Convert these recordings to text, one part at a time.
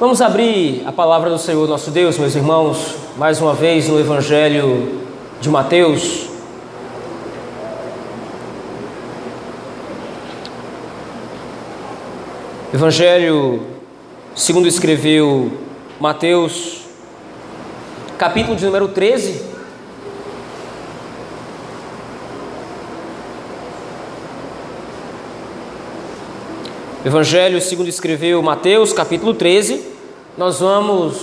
Vamos abrir a palavra do Senhor nosso Deus, meus irmãos, mais uma vez no Evangelho de Mateus. Evangelho segundo escreveu Mateus, capítulo de número 13. Evangelho segundo escreveu Mateus, capítulo 13. Nós vamos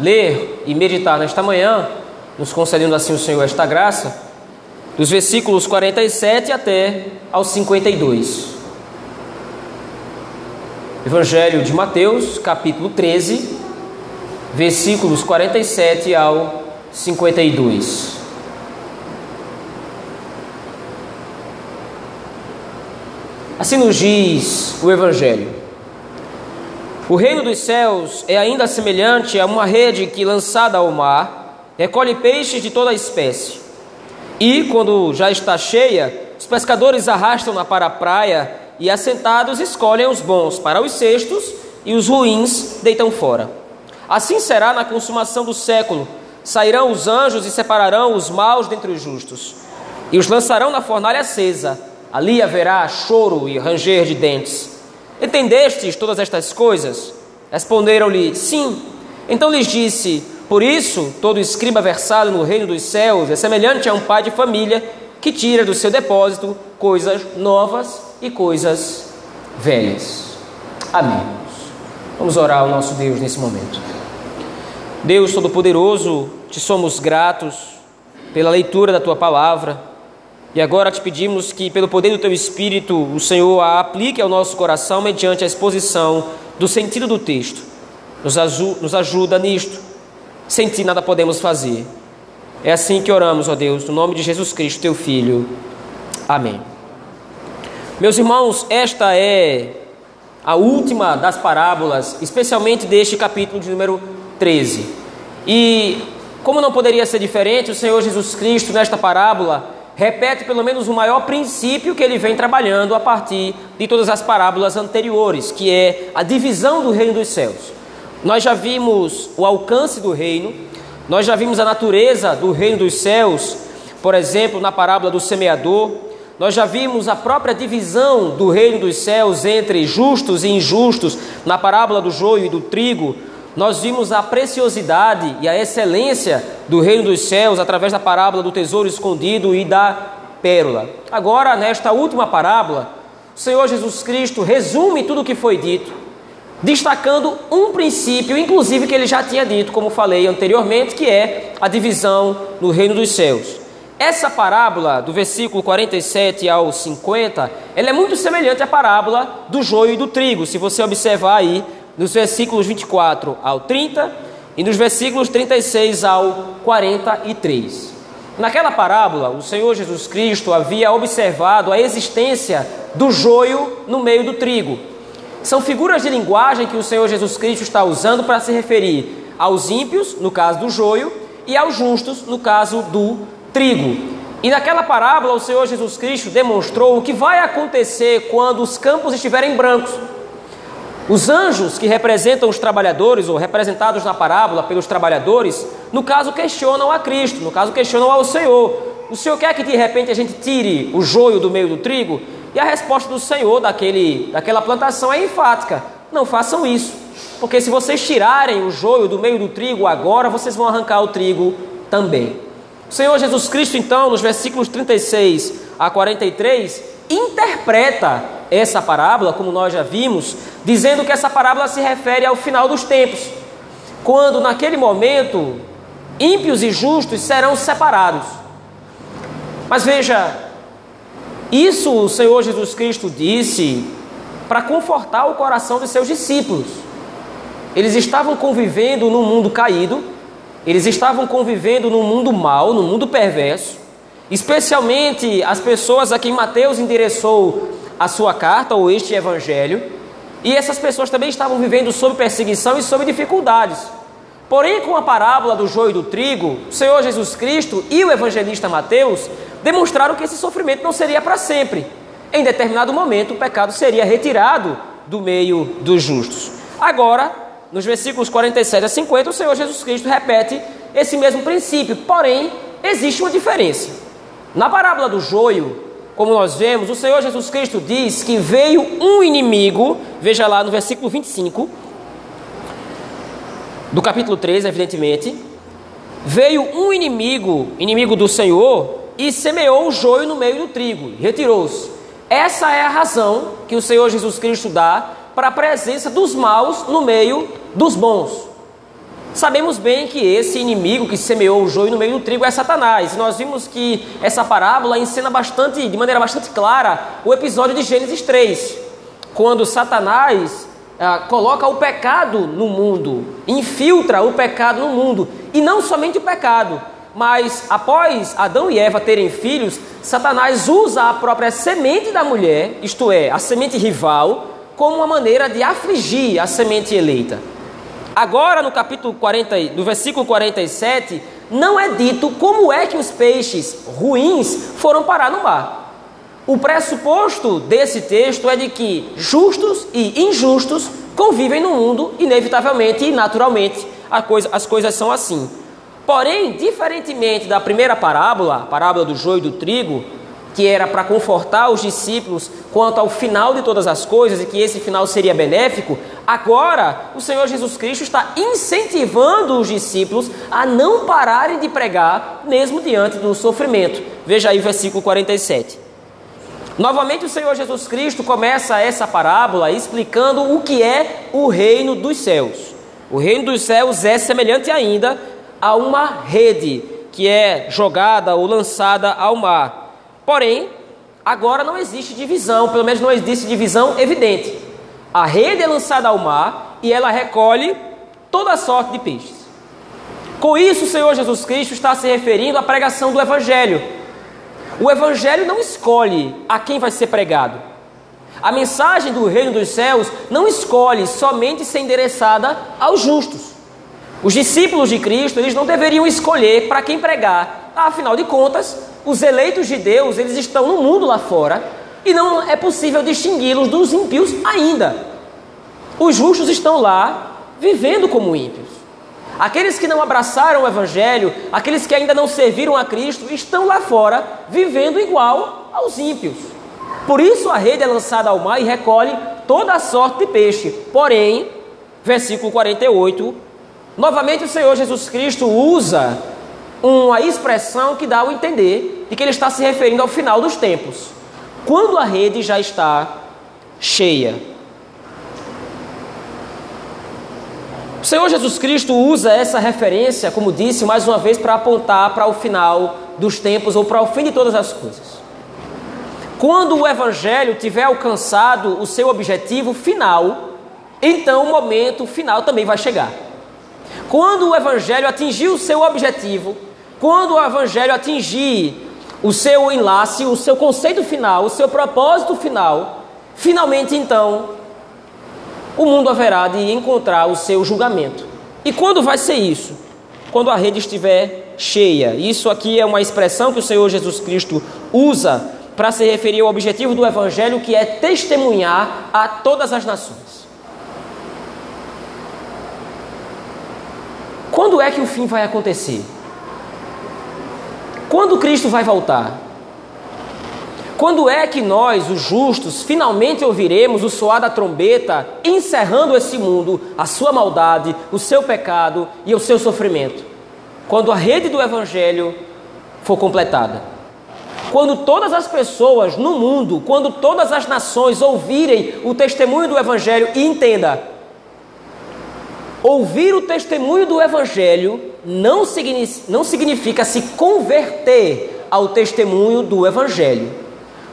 ler e meditar nesta manhã, nos concedendo assim o Senhor esta graça, dos versículos 47 até aos 52. Evangelho de Mateus, capítulo 13, versículos 47 ao 52. Assim nos diz o Evangelho. O reino dos céus é ainda semelhante a uma rede que, lançada ao mar, recolhe peixes de toda a espécie. E, quando já está cheia, os pescadores arrastam-na para a praia e, assentados, escolhem os bons para os cestos e os ruins deitam fora. Assim será na consumação do século. Sairão os anjos e separarão os maus dentre os justos, e os lançarão na fornalha acesa ali haverá choro e ranger de dentes. Entendestes todas estas coisas? Responderam-lhe: Sim. Então lhes disse: Por isso, todo escriba versado no reino dos céus é semelhante a um pai de família que tira do seu depósito coisas novas e coisas velhas. Amém. Vamos orar ao nosso Deus nesse momento. Deus Todo-Poderoso, te somos gratos pela leitura da tua palavra e agora te pedimos que, pelo poder do teu Espírito, o Senhor a aplique ao nosso coração mediante a exposição do sentido do texto. Nos, nos ajuda nisto. Sem ti nada podemos fazer. É assim que oramos, ó Deus, no nome de Jesus Cristo, teu Filho. Amém. Meus irmãos, esta é a última das parábolas, especialmente deste capítulo de número 13. E, como não poderia ser diferente, o Senhor Jesus Cristo, nesta parábola, repete pelo menos o maior princípio que ele vem trabalhando a partir de todas as parábolas anteriores, que é a divisão do reino dos céus. Nós já vimos o alcance do reino, nós já vimos a natureza do reino dos céus, por exemplo, na parábola do semeador, nós já vimos a própria divisão do reino dos céus entre justos e injustos na parábola do joio e do trigo, nós vimos a preciosidade e a excelência do reino dos céus através da parábola do tesouro escondido e da pérola. Agora, nesta última parábola, o Senhor Jesus Cristo resume tudo o que foi dito, destacando um princípio, inclusive que ele já tinha dito, como falei anteriormente, que é a divisão no reino dos céus. Essa parábola, do versículo 47 ao 50, ela é muito semelhante à parábola do joio e do trigo, se você observar aí nos versículos 24 ao 30 e nos versículos 36 ao 43. Naquela parábola, o Senhor Jesus Cristo havia observado a existência do joio no meio do trigo. São figuras de linguagem que o Senhor Jesus Cristo está usando para se referir aos ímpios, no caso do joio, e aos justos, no caso do trigo. E naquela parábola, o Senhor Jesus Cristo demonstrou o que vai acontecer quando os campos estiverem brancos. Os anjos que representam os trabalhadores, ou representados na parábola pelos trabalhadores, no caso questionam a Cristo, no caso questionam ao Senhor. O Senhor quer que de repente a gente tire o joio do meio do trigo? E a resposta do Senhor daquele, daquela plantação é enfática: não façam isso, porque se vocês tirarem o joio do meio do trigo agora, vocês vão arrancar o trigo também. O Senhor Jesus Cristo, então, nos versículos 36 a 43, interpreta essa parábola, como nós já vimos, dizendo que essa parábola se refere ao final dos tempos, quando naquele momento ímpios e justos serão separados. Mas veja, isso o Senhor Jesus Cristo disse para confortar o coração de seus discípulos. Eles estavam convivendo num mundo caído, eles estavam convivendo num mundo mau, num mundo perverso, especialmente as pessoas a quem Mateus endereçou a sua carta ou este evangelho, e essas pessoas também estavam vivendo sob perseguição e sob dificuldades. Porém, com a parábola do joio e do trigo, o Senhor Jesus Cristo e o evangelista Mateus demonstraram que esse sofrimento não seria para sempre. Em determinado momento, o pecado seria retirado do meio dos justos. Agora, nos versículos 47 a 50, o Senhor Jesus Cristo repete esse mesmo princípio, porém, existe uma diferença. Na parábola do joio, como nós vemos, o Senhor Jesus Cristo diz que veio um inimigo, veja lá no versículo 25, do capítulo 3, evidentemente. Veio um inimigo, inimigo do Senhor, e semeou o joio no meio do trigo, retirou-se. Essa é a razão que o Senhor Jesus Cristo dá para a presença dos maus no meio dos bons. Sabemos bem que esse inimigo que semeou o joio no meio do trigo é Satanás. Nós vimos que essa parábola ensina bastante, de maneira bastante clara, o episódio de Gênesis 3, quando Satanás ah, coloca o pecado no mundo, infiltra o pecado no mundo, e não somente o pecado, mas após Adão e Eva terem filhos, Satanás usa a própria semente da mulher, isto é, a semente rival, como uma maneira de afligir a semente eleita. Agora, no capítulo 40, do versículo 47, não é dito como é que os peixes ruins foram parar no mar. O pressuposto desse texto é de que justos e injustos convivem no mundo, inevitavelmente e naturalmente, coisa, as coisas são assim. Porém, diferentemente da primeira parábola, a parábola do joio e do trigo, que era para confortar os discípulos quanto ao final de todas as coisas e que esse final seria benéfico, agora o Senhor Jesus Cristo está incentivando os discípulos a não pararem de pregar, mesmo diante do sofrimento. Veja aí o versículo 47. Novamente, o Senhor Jesus Cristo começa essa parábola explicando o que é o reino dos céus. O reino dos céus é semelhante ainda a uma rede que é jogada ou lançada ao mar Porém, agora não existe divisão, pelo menos não existe divisão evidente. A rede é lançada ao mar e ela recolhe toda sorte de peixes. Com isso, o Senhor Jesus Cristo está se referindo à pregação do Evangelho. O Evangelho não escolhe a quem vai ser pregado. A mensagem do reino dos céus não escolhe somente ser endereçada aos justos. Os discípulos de Cristo, eles não deveriam escolher para quem pregar. Afinal de contas, os eleitos de Deus, eles estão no mundo lá fora e não é possível distingui-los dos ímpios ainda. Os justos estão lá vivendo como ímpios. Aqueles que não abraçaram o Evangelho, aqueles que ainda não serviram a Cristo, estão lá fora vivendo igual aos ímpios. Por isso a rede é lançada ao mar e recolhe toda a sorte de peixe. Porém, versículo 48, novamente o Senhor Jesus Cristo usa uma expressão que dá o entender de que ele está se referindo ao final dos tempos, quando a rede já está cheia. O Senhor Jesus Cristo usa essa referência, como disse, mais uma vez para apontar para o final dos tempos ou para o fim de todas as coisas. Quando o Evangelho tiver alcançado o seu objetivo final, então o momento final também vai chegar. Quando o Evangelho atingir o seu objetivo, quando o Evangelho atingir o seu enlace, o seu conceito final, o seu propósito final, finalmente então o mundo haverá de encontrar o seu julgamento. E quando vai ser isso? Quando a rede estiver cheia. Isso aqui é uma expressão que o Senhor Jesus Cristo usa para se referir ao objetivo do Evangelho, que é testemunhar a todas as nações. Quando é que o fim vai acontecer? Quando Cristo vai voltar? Quando é que nós, os justos, finalmente ouviremos o soar da trombeta, encerrando esse mundo, a sua maldade, o seu pecado e o seu sofrimento? Quando a rede do Evangelho for completada. Quando todas as pessoas no mundo, quando todas as nações ouvirem o testemunho do Evangelho e entenda, ouvir o testemunho do Evangelho não significa, não significa se converter ao testemunho do Evangelho.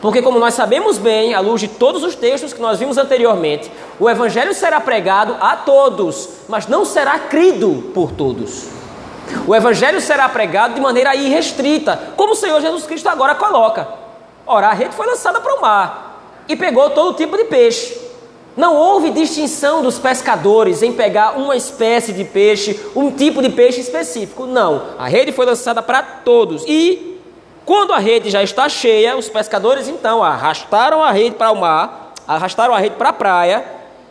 Porque, como nós sabemos bem, à luz de todos os textos que nós vimos anteriormente, o Evangelho será pregado a todos, mas não será crido por todos. O Evangelho será pregado de maneira irrestrita, como o Senhor Jesus Cristo agora coloca. Ora, a rede foi lançada para o mar e pegou todo tipo de peixe. Não houve distinção dos pescadores em pegar uma espécie de peixe, um tipo de peixe específico. Não. A rede foi lançada para todos. E quando a rede já está cheia, os pescadores então arrastaram a rede para o mar, arrastaram a rede para a praia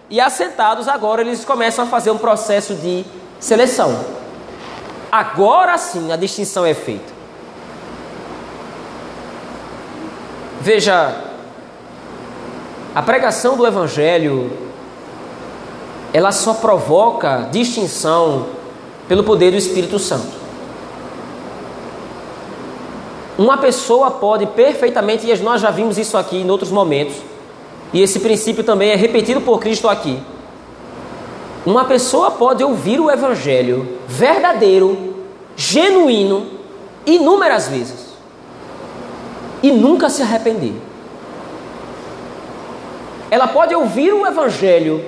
e assentados agora eles começam a fazer um processo de seleção. Agora sim a distinção é feita. Veja, a pregação do Evangelho, ela só provoca distinção pelo poder do Espírito Santo. Uma pessoa pode perfeitamente, e nós já vimos isso aqui em outros momentos, e esse princípio também é repetido por Cristo aqui. Uma pessoa pode ouvir o Evangelho verdadeiro, genuíno, inúmeras vezes, e nunca se arrepender. Ela pode ouvir o Evangelho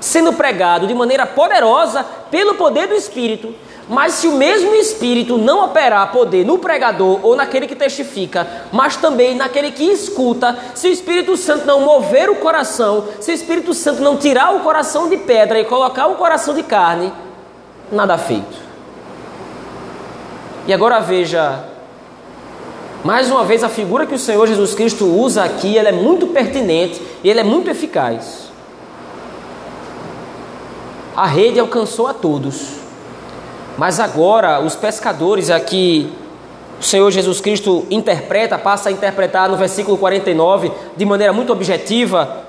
sendo pregado de maneira poderosa pelo poder do Espírito, mas se o mesmo Espírito não operar poder no pregador ou naquele que testifica, mas também naquele que escuta, se o Espírito Santo não mover o coração, se o Espírito Santo não tirar o coração de pedra e colocar o coração de carne, nada feito. E agora veja, mais uma vez a figura que o Senhor Jesus Cristo usa aqui, ela é muito pertinente e ela é muito eficaz. A rede alcançou a todos mas agora os pescadores aqui, o Senhor Jesus Cristo interpreta, passa a interpretar no versículo 49 de maneira muito objetiva.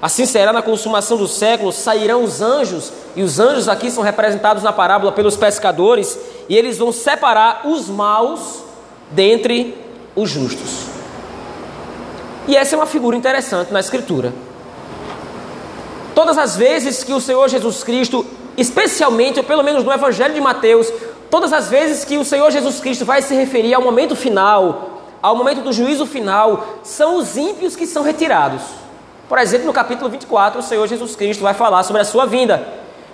Assim será na consumação do século, sairão os anjos, e os anjos aqui são representados na parábola pelos pescadores, e eles vão separar os maus dentre os justos. E essa é uma figura interessante na Escritura. Todas as vezes que o Senhor Jesus Cristo especialmente, ou pelo menos no Evangelho de Mateus, todas as vezes que o Senhor Jesus Cristo vai se referir ao momento final, ao momento do juízo final, são os ímpios que são retirados. Por exemplo, no capítulo 24, o Senhor Jesus Cristo vai falar sobre a sua vinda.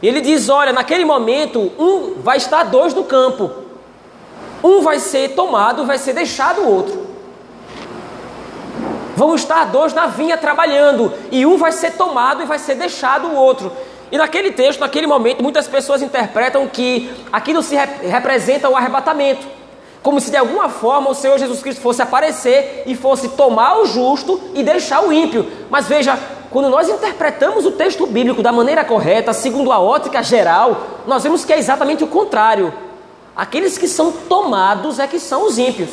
Ele diz: Olha, naquele momento, um vai estar dois no campo, um vai ser tomado, vai ser deixado o outro. Vão estar dois na vinha trabalhando, e um vai ser tomado e vai ser deixado o outro. E naquele texto, naquele momento, muitas pessoas interpretam que aquilo se rep representa o arrebatamento. Como se de alguma forma o Senhor Jesus Cristo fosse aparecer e fosse tomar o justo e deixar o ímpio. Mas veja, quando nós interpretamos o texto bíblico da maneira correta, segundo a ótica geral, nós vemos que é exatamente o contrário. Aqueles que são tomados é que são os ímpios.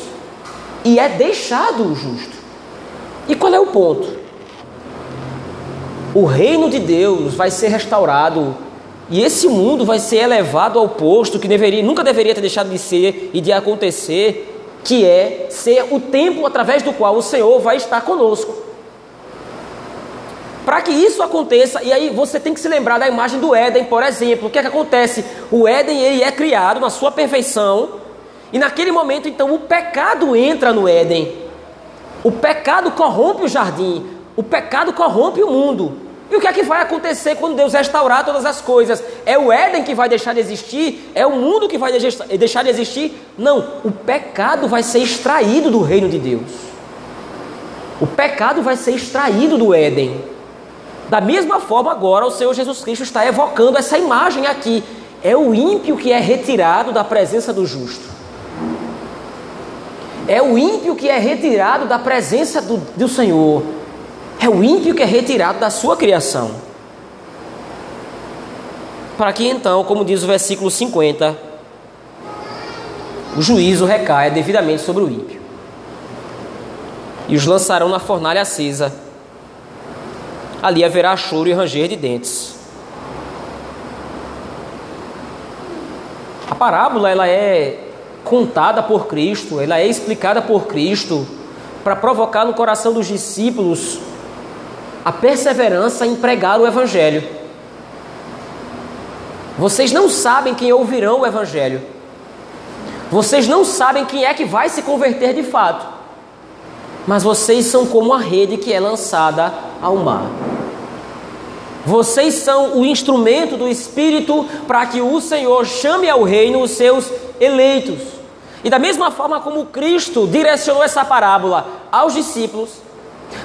E é deixado o justo. E qual é o ponto? o reino de Deus vai ser restaurado e esse mundo vai ser elevado ao posto que deveria, nunca deveria ter deixado de ser e de acontecer, que é ser o templo através do qual o Senhor vai estar conosco. Para que isso aconteça, e aí você tem que se lembrar da imagem do Éden, por exemplo. O que é que acontece? O Éden ele é criado na sua perfeição, e naquele momento então o pecado entra no Éden. O pecado corrompe o jardim, o pecado corrompe o mundo. E o que é que vai acontecer quando Deus restaurar todas as coisas? É o Éden que vai deixar de existir? É o mundo que vai deixar de existir? Não, o pecado vai ser extraído do reino de Deus. O pecado vai ser extraído do Éden. Da mesma forma, agora o Senhor Jesus Cristo está evocando essa imagem aqui. É o ímpio que é retirado da presença do justo. É o ímpio que é retirado da presença do, do Senhor. É o ímpio que é retirado da sua criação. Para que então, como diz o versículo 50, o juízo recaia devidamente sobre o ímpio. E os lançarão na fornalha acesa. Ali haverá choro e ranger de dentes. A parábola ela é contada por Cristo, ela é explicada por Cristo para provocar no coração dos discípulos a perseverança em pregar o Evangelho. Vocês não sabem quem ouvirão o Evangelho. Vocês não sabem quem é que vai se converter de fato. Mas vocês são como a rede que é lançada ao mar. Vocês são o instrumento do Espírito para que o Senhor chame ao reino os seus eleitos. E da mesma forma como Cristo direcionou essa parábola aos discípulos,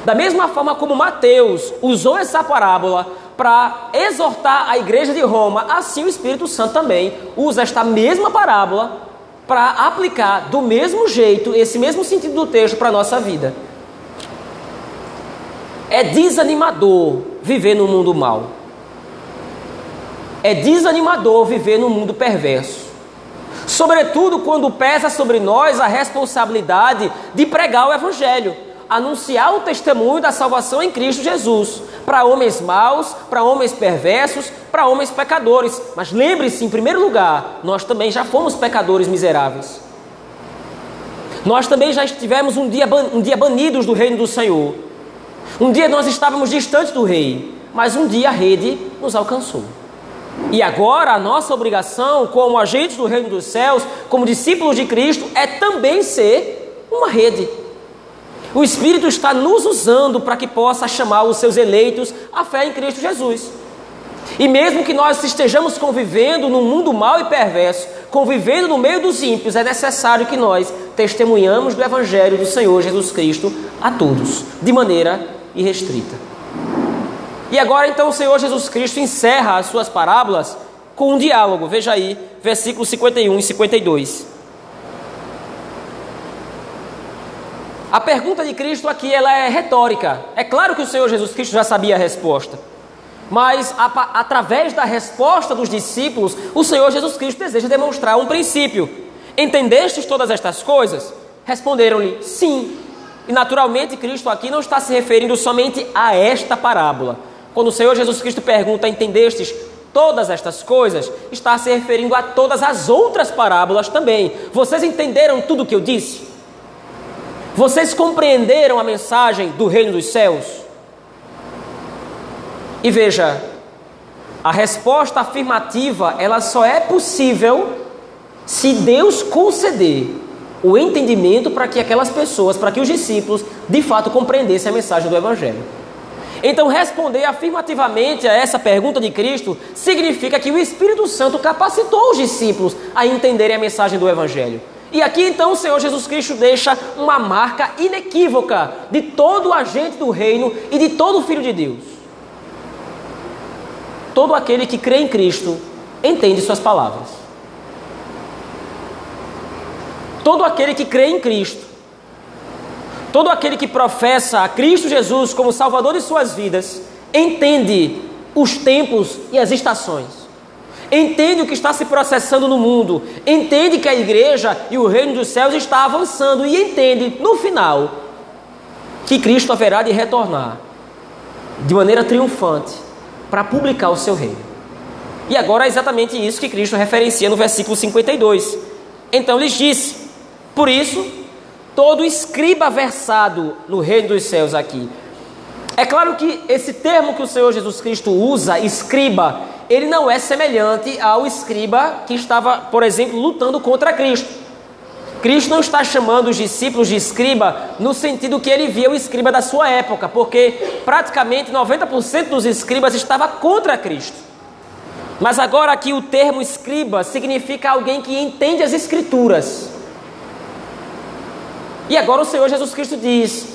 da mesma forma como Mateus usou essa parábola para exortar a igreja de Roma, assim o Espírito Santo também usa esta mesma parábola para aplicar do mesmo jeito, esse mesmo sentido do texto para a nossa vida. É desanimador viver no mundo mal. É desanimador viver num mundo perverso. Sobretudo quando pesa sobre nós a responsabilidade de pregar o Evangelho, anunciar o testemunho da salvação em Cristo Jesus, para homens maus, para homens perversos, para homens pecadores. Mas lembre-se, em primeiro lugar, nós também já fomos pecadores miseráveis. Nós também já estivemos um dia, um dia banidos do reino do Senhor. Um dia nós estávamos distantes do rei, mas um dia a rede nos alcançou. E agora a nossa obrigação, como agentes do reino dos céus, como discípulos de Cristo, é também ser uma rede. O Espírito está nos usando para que possa chamar os seus eleitos à fé em Cristo Jesus. E mesmo que nós estejamos convivendo num mundo mau e perverso, convivendo no meio dos ímpios, é necessário que nós testemunhamos do Evangelho do Senhor Jesus Cristo a todos, de maneira irrestrita. E agora então o Senhor Jesus Cristo encerra as suas parábolas com um diálogo. Veja aí, versículos 51 e 52. A pergunta de Cristo aqui ela é retórica. É claro que o Senhor Jesus Cristo já sabia a resposta. Mas a, através da resposta dos discípulos, o Senhor Jesus Cristo deseja demonstrar um princípio. Entendestes todas estas coisas? Responderam-lhe: Sim. E naturalmente Cristo aqui não está se referindo somente a esta parábola. Quando o Senhor Jesus Cristo pergunta: Entendestes todas estas coisas? Está se referindo a todas as outras parábolas também. Vocês entenderam tudo o que eu disse? Vocês compreenderam a mensagem do reino dos céus? E veja, a resposta afirmativa, ela só é possível se Deus conceder o entendimento para que aquelas pessoas, para que os discípulos, de fato compreendessem a mensagem do evangelho. Então, responder afirmativamente a essa pergunta de Cristo significa que o Espírito Santo capacitou os discípulos a entenderem a mensagem do Evangelho. E aqui então o Senhor Jesus Cristo deixa uma marca inequívoca de todo agente do reino e de todo filho de Deus. Todo aquele que crê em Cristo entende suas palavras. Todo aquele que crê em Cristo Todo aquele que professa a Cristo Jesus como Salvador de suas vidas entende os tempos e as estações. Entende o que está se processando no mundo, entende que a igreja e o reino dos céus está avançando e entende no final que Cristo haverá de retornar de maneira triunfante para publicar o seu reino. E agora é exatamente isso que Cristo referencia no versículo 52. Então lhes disse: Por isso, todo escriba versado no reino dos céus aqui. É claro que esse termo que o Senhor Jesus Cristo usa, escriba, ele não é semelhante ao escriba que estava, por exemplo, lutando contra Cristo. Cristo não está chamando os discípulos de escriba no sentido que ele via o escriba da sua época, porque praticamente 90% dos escribas estava contra Cristo. Mas agora aqui o termo escriba significa alguém que entende as escrituras. E agora o Senhor Jesus Cristo diz: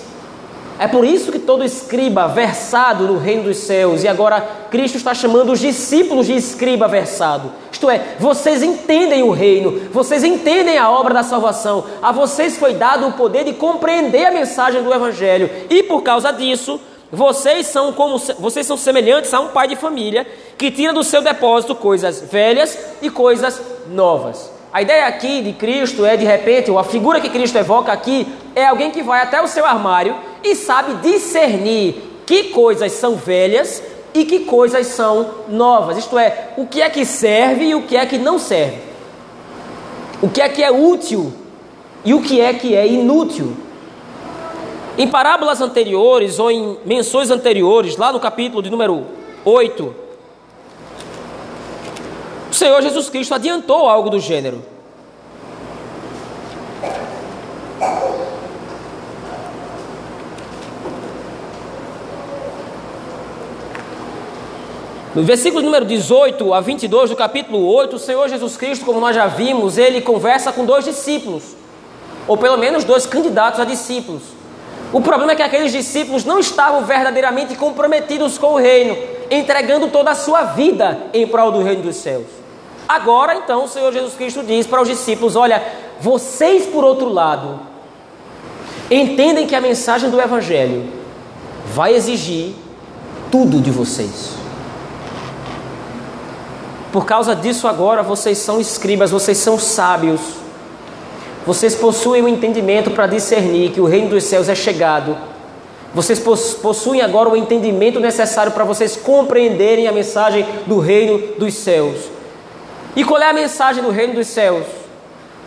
é por isso que todo escriba versado no reino dos céus, e agora Cristo está chamando os discípulos de escriba versado. Isto é, vocês entendem o reino, vocês entendem a obra da salvação, a vocês foi dado o poder de compreender a mensagem do Evangelho, e por causa disso, vocês são como vocês são semelhantes a um pai de família que tira do seu depósito coisas velhas e coisas novas. A ideia aqui de Cristo é, de repente, ou a figura que Cristo evoca aqui, é alguém que vai até o seu armário e sabe discernir que coisas são velhas e que coisas são novas. Isto é, o que é que serve e o que é que não serve. O que é que é útil e o que é que é inútil. Em parábolas anteriores ou em menções anteriores, lá no capítulo de número 8, o Senhor Jesus Cristo adiantou algo do gênero. No versículo número 18 a 22 do capítulo 8, o Senhor Jesus Cristo, como nós já vimos, ele conversa com dois discípulos, ou pelo menos dois candidatos a discípulos. O problema é que aqueles discípulos não estavam verdadeiramente comprometidos com o reino, entregando toda a sua vida em prol do reino dos céus. Agora, então, o Senhor Jesus Cristo diz para os discípulos: Olha, vocês, por outro lado, entendem que a mensagem do Evangelho vai exigir tudo de vocês. por causa disso, agora vocês são escribas, vocês são sábios. Vocês possuem o um entendimento para discernir que o reino dos céus é chegado. Vocês possuem agora o entendimento necessário para vocês compreenderem a mensagem do reino dos céus. E qual é a mensagem do reino dos céus?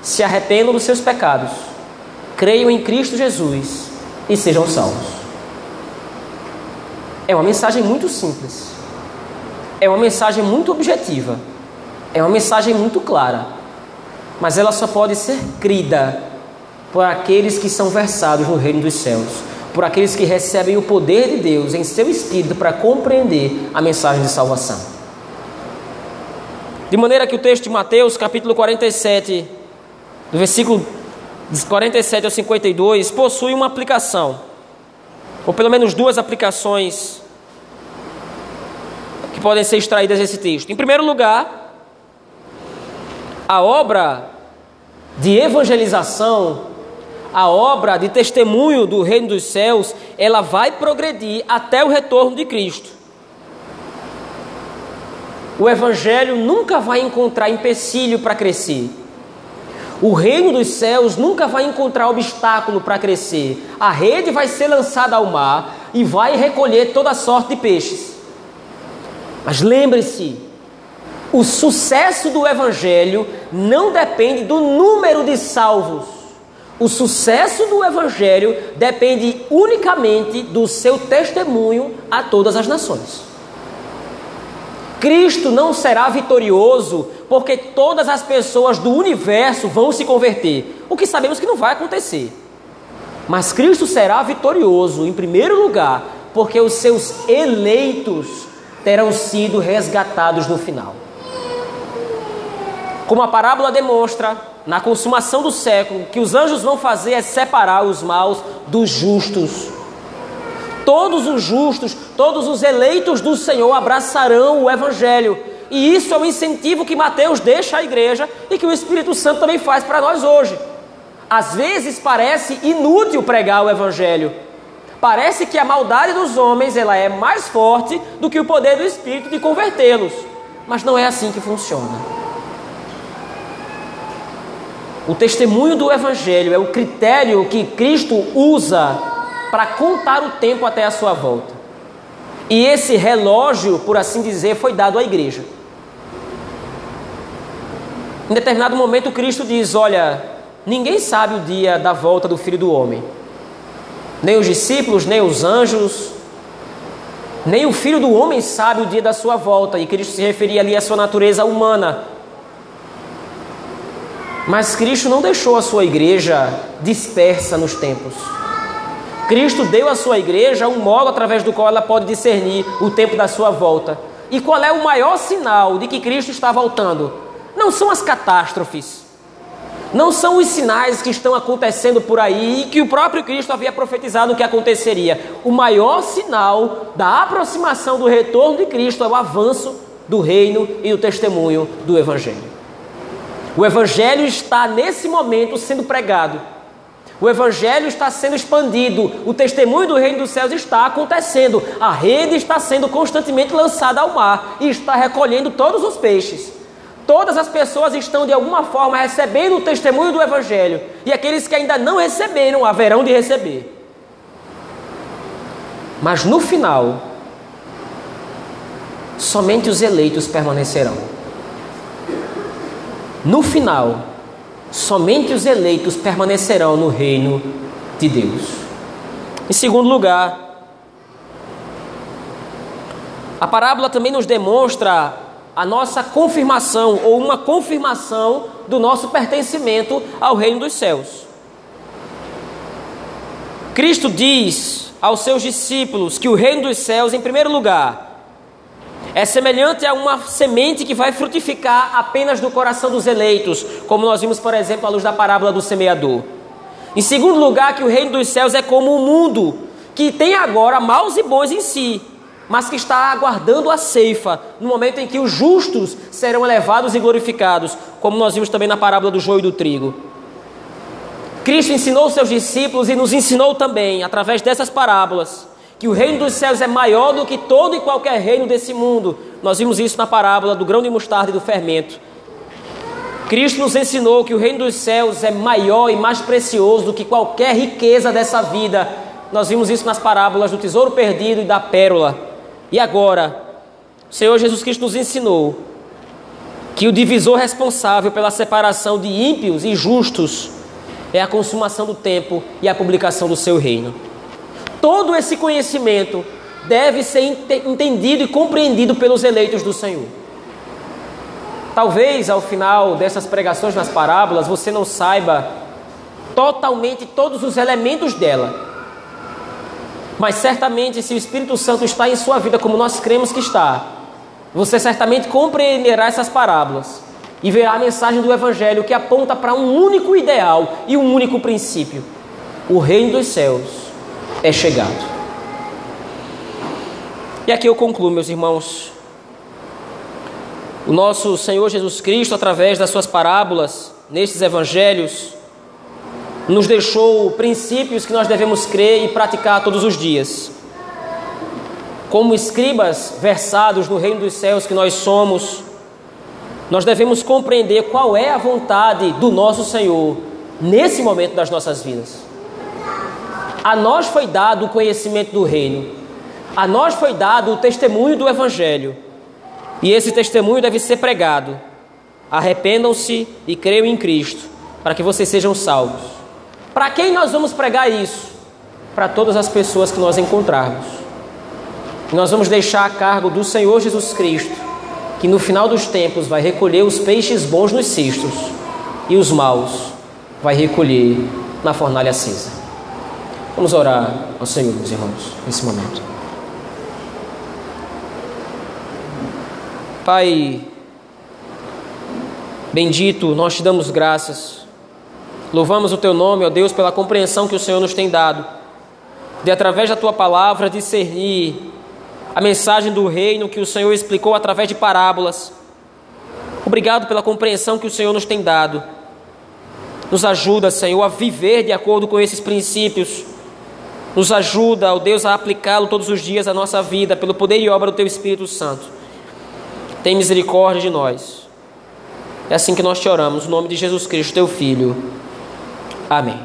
Se arrependam dos seus pecados, creiam em Cristo Jesus e sejam salvos. É uma mensagem muito simples. É uma mensagem muito objetiva. É uma mensagem muito clara. Mas ela só pode ser crida por aqueles que são versados no reino dos céus, por aqueles que recebem o poder de Deus em seu espírito para compreender a mensagem de salvação. De maneira que o texto de Mateus, capítulo 47, do versículo 47 ao 52, possui uma aplicação, ou pelo menos duas aplicações que podem ser extraídas desse texto. Em primeiro lugar, a obra de evangelização, a obra de testemunho do reino dos céus, ela vai progredir até o retorno de Cristo. O evangelho nunca vai encontrar empecilho para crescer. O reino dos céus nunca vai encontrar obstáculo para crescer. A rede vai ser lançada ao mar e vai recolher toda sorte de peixes. Mas lembre-se, o sucesso do evangelho não depende do número de salvos. O sucesso do evangelho depende unicamente do seu testemunho a todas as nações. Cristo não será vitorioso porque todas as pessoas do universo vão se converter, o que sabemos que não vai acontecer. Mas Cristo será vitorioso, em primeiro lugar, porque os seus eleitos terão sido resgatados no final. Como a parábola demonstra, na consumação do século, o que os anjos vão fazer é separar os maus dos justos todos os justos, todos os eleitos do Senhor abraçarão o Evangelho. E isso é o incentivo que Mateus deixa à igreja e que o Espírito Santo também faz para nós hoje. Às vezes parece inútil pregar o Evangelho. Parece que a maldade dos homens ela é mais forte do que o poder do Espírito de convertê-los. Mas não é assim que funciona. O testemunho do Evangelho é o critério que Cristo usa para contar o tempo até a sua volta. E esse relógio, por assim dizer, foi dado à igreja. Em determinado momento, Cristo diz: Olha, ninguém sabe o dia da volta do filho do homem, nem os discípulos, nem os anjos, nem o filho do homem sabe o dia da sua volta. E Cristo se referia ali à sua natureza humana. Mas Cristo não deixou a sua igreja dispersa nos tempos. Cristo deu à sua igreja um modo através do qual ela pode discernir o tempo da sua volta. E qual é o maior sinal de que Cristo está voltando? Não são as catástrofes, não são os sinais que estão acontecendo por aí e que o próprio Cristo havia profetizado que aconteceria. O maior sinal da aproximação do retorno de Cristo é o avanço do reino e do testemunho do Evangelho. O Evangelho está nesse momento sendo pregado o evangelho está sendo expandido, o testemunho do reino dos céus está acontecendo, a rede está sendo constantemente lançada ao mar e está recolhendo todos os peixes. Todas as pessoas estão de alguma forma recebendo o testemunho do evangelho, e aqueles que ainda não receberam haverão de receber. Mas no final, somente os eleitos permanecerão. No final, somente os eleitos permanecerão no reino de Deus. Em segundo lugar, a parábola também nos demonstra a nossa confirmação ou uma confirmação do nosso pertencimento ao reino dos céus. Cristo diz aos seus discípulos que o reino dos céus, em primeiro lugar, é semelhante a uma semente que vai frutificar apenas no coração dos eleitos, como nós vimos, por exemplo, à luz da parábola do semeador. Em segundo lugar, que o reino dos céus é como o mundo, que tem agora maus e bons em si, mas que está aguardando a ceifa, no momento em que os justos serão elevados e glorificados, como nós vimos também na parábola do joio e do trigo. Cristo ensinou seus discípulos e nos ensinou também, através dessas parábolas, que o reino dos céus é maior do que todo e qualquer reino desse mundo. Nós vimos isso na parábola do grão de mostarda e do fermento. Cristo nos ensinou que o reino dos céus é maior e mais precioso do que qualquer riqueza dessa vida. Nós vimos isso nas parábolas do tesouro perdido e da pérola. E agora, o Senhor Jesus Cristo nos ensinou que o divisor responsável pela separação de ímpios e justos é a consumação do tempo e a publicação do seu reino. Todo esse conhecimento deve ser entendido e compreendido pelos eleitos do Senhor. Talvez ao final dessas pregações nas parábolas você não saiba totalmente todos os elementos dela. Mas certamente, se o Espírito Santo está em sua vida, como nós cremos que está, você certamente compreenderá essas parábolas e verá a mensagem do Evangelho que aponta para um único ideal e um único princípio: o reino dos céus é chegado. E aqui eu concluo, meus irmãos. O nosso Senhor Jesus Cristo, através das suas parábolas, nestes evangelhos, nos deixou princípios que nós devemos crer e praticar todos os dias. Como escribas versados no reino dos céus que nós somos, nós devemos compreender qual é a vontade do nosso Senhor nesse momento das nossas vidas. A nós foi dado o conhecimento do reino, a nós foi dado o testemunho do Evangelho, e esse testemunho deve ser pregado. Arrependam-se e creiam em Cristo, para que vocês sejam salvos. Para quem nós vamos pregar isso? Para todas as pessoas que nós encontrarmos. Nós vamos deixar a cargo do Senhor Jesus Cristo que no final dos tempos vai recolher os peixes bons nos cistos e os maus vai recolher na fornalha acesa. Vamos orar ao Senhor, meus irmãos, nesse momento. Pai, bendito, nós te damos graças. Louvamos o teu nome, ó Deus, pela compreensão que o Senhor nos tem dado, de através da tua palavra discernir a mensagem do reino que o Senhor explicou através de parábolas. Obrigado pela compreensão que o Senhor nos tem dado. Nos ajuda, Senhor, a viver de acordo com esses princípios. Nos ajuda, ó Deus, a aplicá-lo todos os dias à nossa vida, pelo poder e obra do Teu Espírito Santo. Tem misericórdia de nós. É assim que nós te oramos, no nome de Jesus Cristo, Teu Filho. Amém.